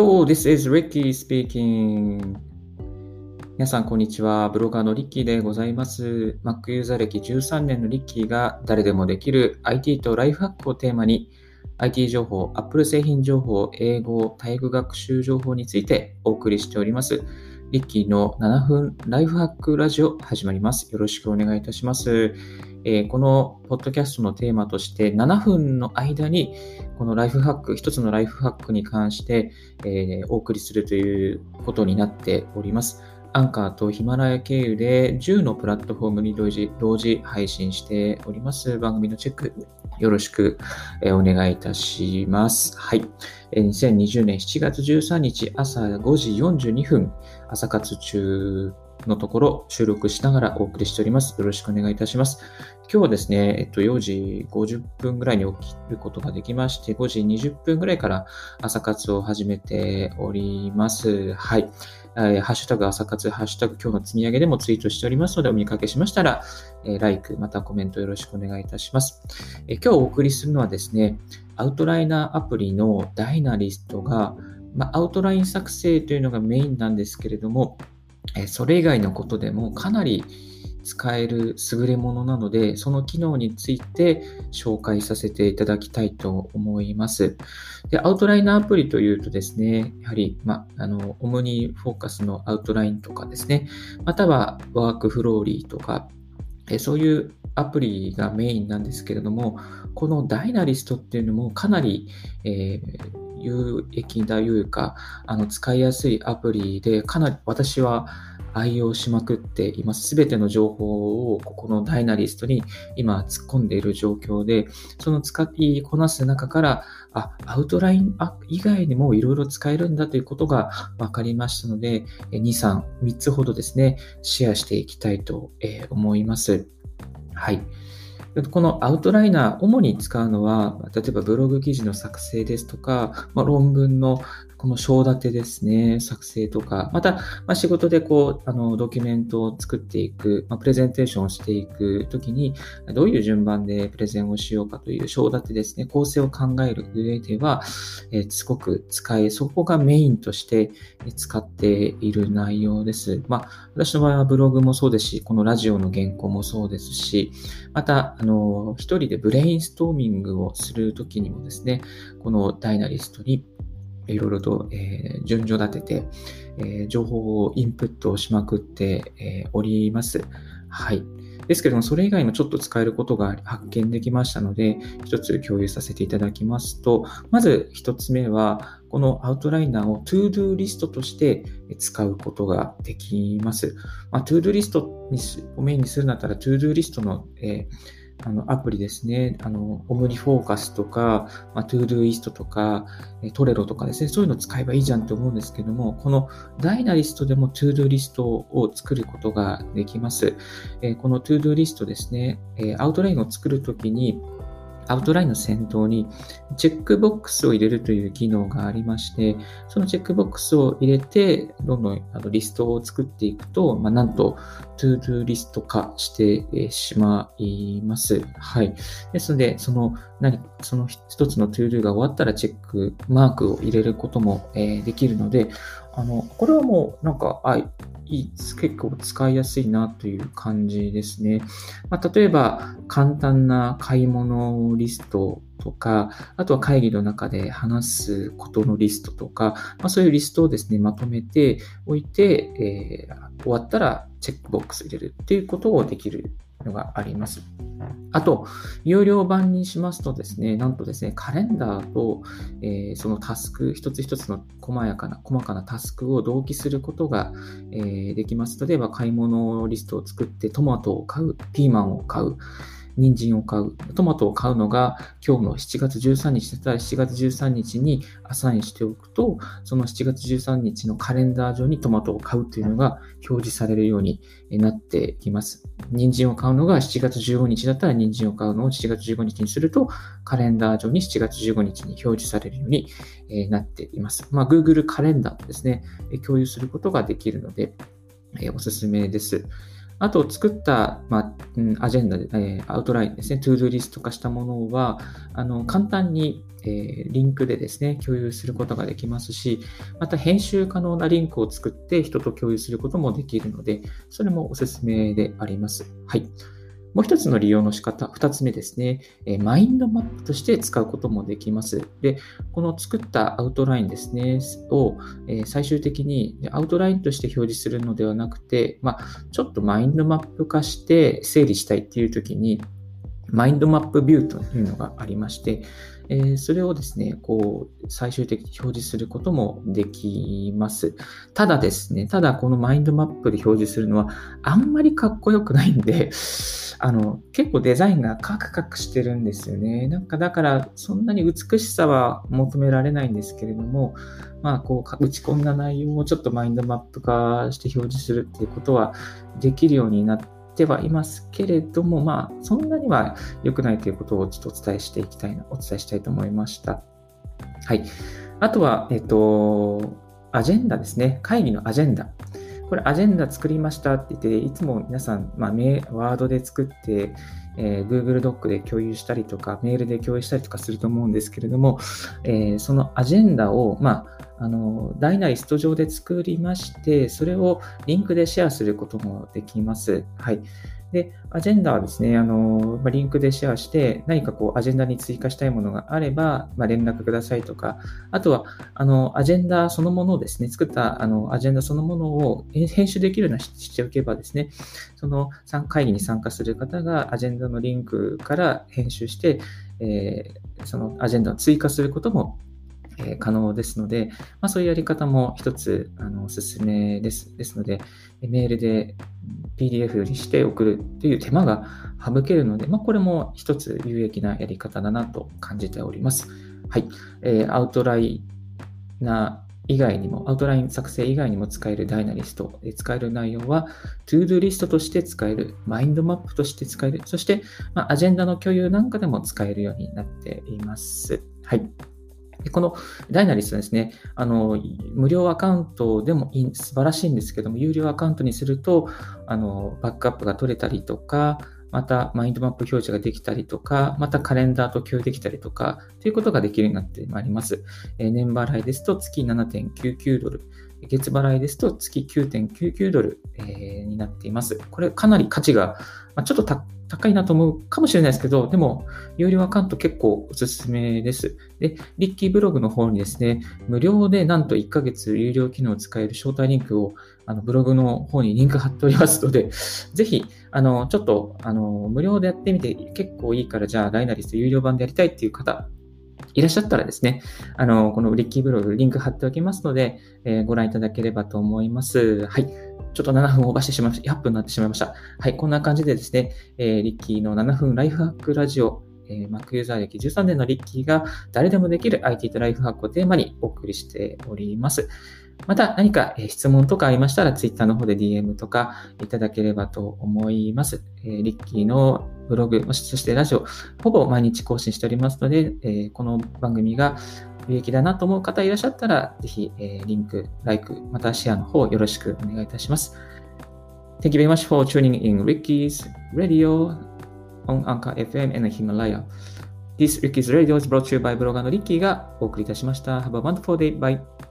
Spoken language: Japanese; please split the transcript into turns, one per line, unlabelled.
Hello, this is Ricky speaking. 皆さん、こんにちは。ブロガーのリッキーでございます。Mac ユーザー歴13年のリッキーが誰でもできる IT とライフハックをテーマに IT 情報、Apple 製品情報、英語、体育学習情報についてお送りしております。リッキーの7分ライフハックラジオ始まります。よろしくお願いいたします。えー、このポッドキャストのテーマとして7分の間にこのライフハック、一つのライフハックに関して、えー、お送りするということになっております。アンカーとヒマラヤ経由で10のプラットフォームに同時同時配信しております。番組のチェックよろしくお願いいたします。はい。2020年7月13日朝5時42分、朝活中のところ収録しながらお送りしております。よろしくお願いいたします。今日はですね、えっと、4時50分ぐらいに起きることができまして、5時20分ぐらいから朝活を始めております。はい。ハッシュタグ朝活、ハッシュタグ今日の積み上げでもツイートしておりますので、お見かけしましたら、えー、like、またコメントよろしくお願いいたします。え今日お送りするのはですね、アウトライナーアプリのダイナリストが、まあ、アウトライン作成というのがメインなんですけれども、えそれ以外のことでもかなり使える優れものなので、その機能について紹介させていただきたいと思います。で、アウトラインアプリというとですね、やはり、ま、あの、オムニフォーカスのアウトラインとかですね、またはワークフローリーとか、えそういうアプリがメインなんですけれども、このダイナリストっていうのもかなり、えー有益だいうか、あの使いやすいアプリで、かなり私は愛用しまくっています。すべての情報をここのダイナリストに今突っ込んでいる状況で、その使いこなす中から、あ、アウトライン以外にもいろいろ使えるんだということが分かりましたので、2、3、3つほどですね、シェアしていきたいと思います。はい。このアウトライナー、主に使うのは、例えばブログ記事の作成ですとか、まあ、論文のこの章立てですね、作成とか、また、まあ、仕事でこう、あの、ドキュメントを作っていく、まあ、プレゼンテーションをしていくときに、どういう順番でプレゼンをしようかという章立てですね、構成を考える上では、えー、すごく使え、そこがメインとして使っている内容です。まあ、私の場合はブログもそうですし、このラジオの原稿もそうですし、また、あの、一人でブレインストーミングをするときにもですね、このダイナリストにいろいろと、えー、順序立てて、えー、情報をインプットしまくって、えー、おります。はい。ですけども、それ以外もちょっと使えることが発見できましたので、一つ共有させていただきますと、まず一つ目は、このアウトライナーを ToDo リストとして使うことができます。まあ、ToDo リストにをメインにするんだったら ToDo リストの、えーあの、アプリですね。あの、オムニフォーカスとか、まあ、 Todoist とか、トレロとかですね、そういうのを使えばいいじゃんと思うんですけども、このダイナリストでも ToDo リストを作ることができます。えこの ToDo リストですね、えアウトラインを作るときに、アウトラインの先頭にチェックボックスを入れるという機能がありまして、そのチェックボックスを入れて、どんどんあのリストを作っていくと、まあ、なんと、ToDo リスト化してしまいます。はい。ですので、その、何、その一つの ToDo が終わったらチェックマークを入れることも、えできるので、あの、これはもう、なんか、結構使いやすいなという感じですね。まあ、例えば、簡単な買い物リストとか、あとは会議の中で話すことのリストとか、まあ、そういうリストをですね、まとめておいて、えー、終わったらチェックボックス入れるっていうことをできるのがあります。あと、有料版にしますとですね、なんとですね、カレンダーと、えー、そのタスク、一つ一つの細やかな、細かなタスクを同期することが、えー、できます。例えば、買い物リストを作ってトマトを買う、ピーマンを買う、人参を買う。トマトを買うのが今日の7月13日だったら7月13日にアサインしておくと、その7月13日のカレンダー上にトマトを買うというのが表示されるようになってきます。人参を買うのが7月15日だったら人参を買うのを7月15日にすると、カレンダー上に7月15日に表示されるようになっています。まあ、Google カレンダーとですね、共有することができるので、おすすめです。あと、作った、まあ、アジェンダで、えー、アウトラインですね、 ToDo リスト化したものは、あの簡単に、えー、リンクでですね、共有することができますし、また編集可能なリンクを作って人と共有することもできるので、それもおすすめであります。はい。もう一つの利用の仕方、二つ目ですね、えマインドマップとして使うこともできます。で、この作ったアウトラインですね、を、え最終的にアウトラインとして表示するのではなくて、まあ、ちょっとマインドマップ化して整理したいっていう時に、マインドマップビューというのがありまして、えー、それをですね、こう、最終的に表示することもできます。ただですね、ただこのマインドマップで表示するのは、あんまりかっこよくないんで、あの、結構デザインがカクカクしてるんですよね。なんかだから、そんなに美しさは求められないんですけれども、まあ、こう、打ち込んだ内容をちょっとマインドマップ化して表示するっていうことはできるようになって、てはいますけれども、まあ、そんなには良くないということをちょっとお伝えしていきたいな、お伝えしたいと思いました。はい。あとは、えっと、アジェンダですね。会議のアジェンダ。これ、アジェンダ作りましたって言って、いつも皆さん、まあ、ワードで作って、えー、Google ドックで共有したりとか、メールで共有したりとかすると思うんですけれども、えー、そのアジェンダを、まあ、あの、ダイナリスト上で作りまして、それをリンクでシェアすることもできます。はい。で、アジェンダはですね、あの、まリンクでシェアして、何かこう、アジェンダに追加したいものがあれば、まあ、連絡くださいとか、あとは、あの、アジェンダそのものをですね、作った、あの、アジェンダそのものを編集できるようにしておけばですね、その会議に参加する方がアジェンダのリンクから編集して、えー、そのアジェンダを追加することもえ可能ですので、まあ、そういうやり方も一つあのおすすめです。ですので、メールで PDF にして送るという手間が省けるので、まあ、これも一つ有益なやり方だなと感じております。はい。えー、アウトライナー以外にも、アウトライン作成以外にも使えるダイナリストで使える内容は、 ToDo リストとして使える、マインドマップとして使える、そして、まあ、アジェンダの共有なんかでも使えるようになっています。はい。このダイナリストですね、あの無料アカウントでもいい素晴らしいんですけども、有料アカウントにするとあのバックアップが取れたりとか、またマインドマップ表示ができたりとか、またカレンダーと共有できたりとか、ということができるようになってまいります。年払いですと月7.99ドル、月払いですと月9.99ドル、になっています。これかなり価値が、ちょっと高いなと思うかもしれないですけど、でも、有料アカウント結構おすすめです。で、リッキーブログの方にですね、無料でなんと1ヶ月有料機能を使える招待リンクをあのブログの方にリンク貼っておりますので、ぜひ、あの、ちょっと、あの、無料でやってみて結構いいから、じゃあ、ダイナリスト有料版でやりたいっていう方、いらっしゃったらですね、あの、このリッキーブログ、リンク貼っておきますので、えー、ご覧いただければと思います。はい。ちょっと7分オーバーしてしまいました。8分になってしまいました。はい。こんな感じでですね、えー、リッキーの7分ライフハックラジオ、えー、Mac ユーザー歴13年のリッキーが誰でもできる IT とライフハックをテーマにお送りしております。また何か質問とかありましたら Twitter の方で DM とかいただければと思います。えー、リッキーのブログ、そしてラジオ、ほぼ毎日更新しておりますので、えー、この番組が有益だなと思う方いらっしゃったら、ぜひ、えー、リンク、ライク、またシェアの方よろしくお願いいたします。Thank you very much for tuning in Ricky's Radio on Anchor FM and Himalaya. This Ricky's Radio is brought to you by ブロガーのリッキーがお送りいたしました。Have a wonderful day. Bye.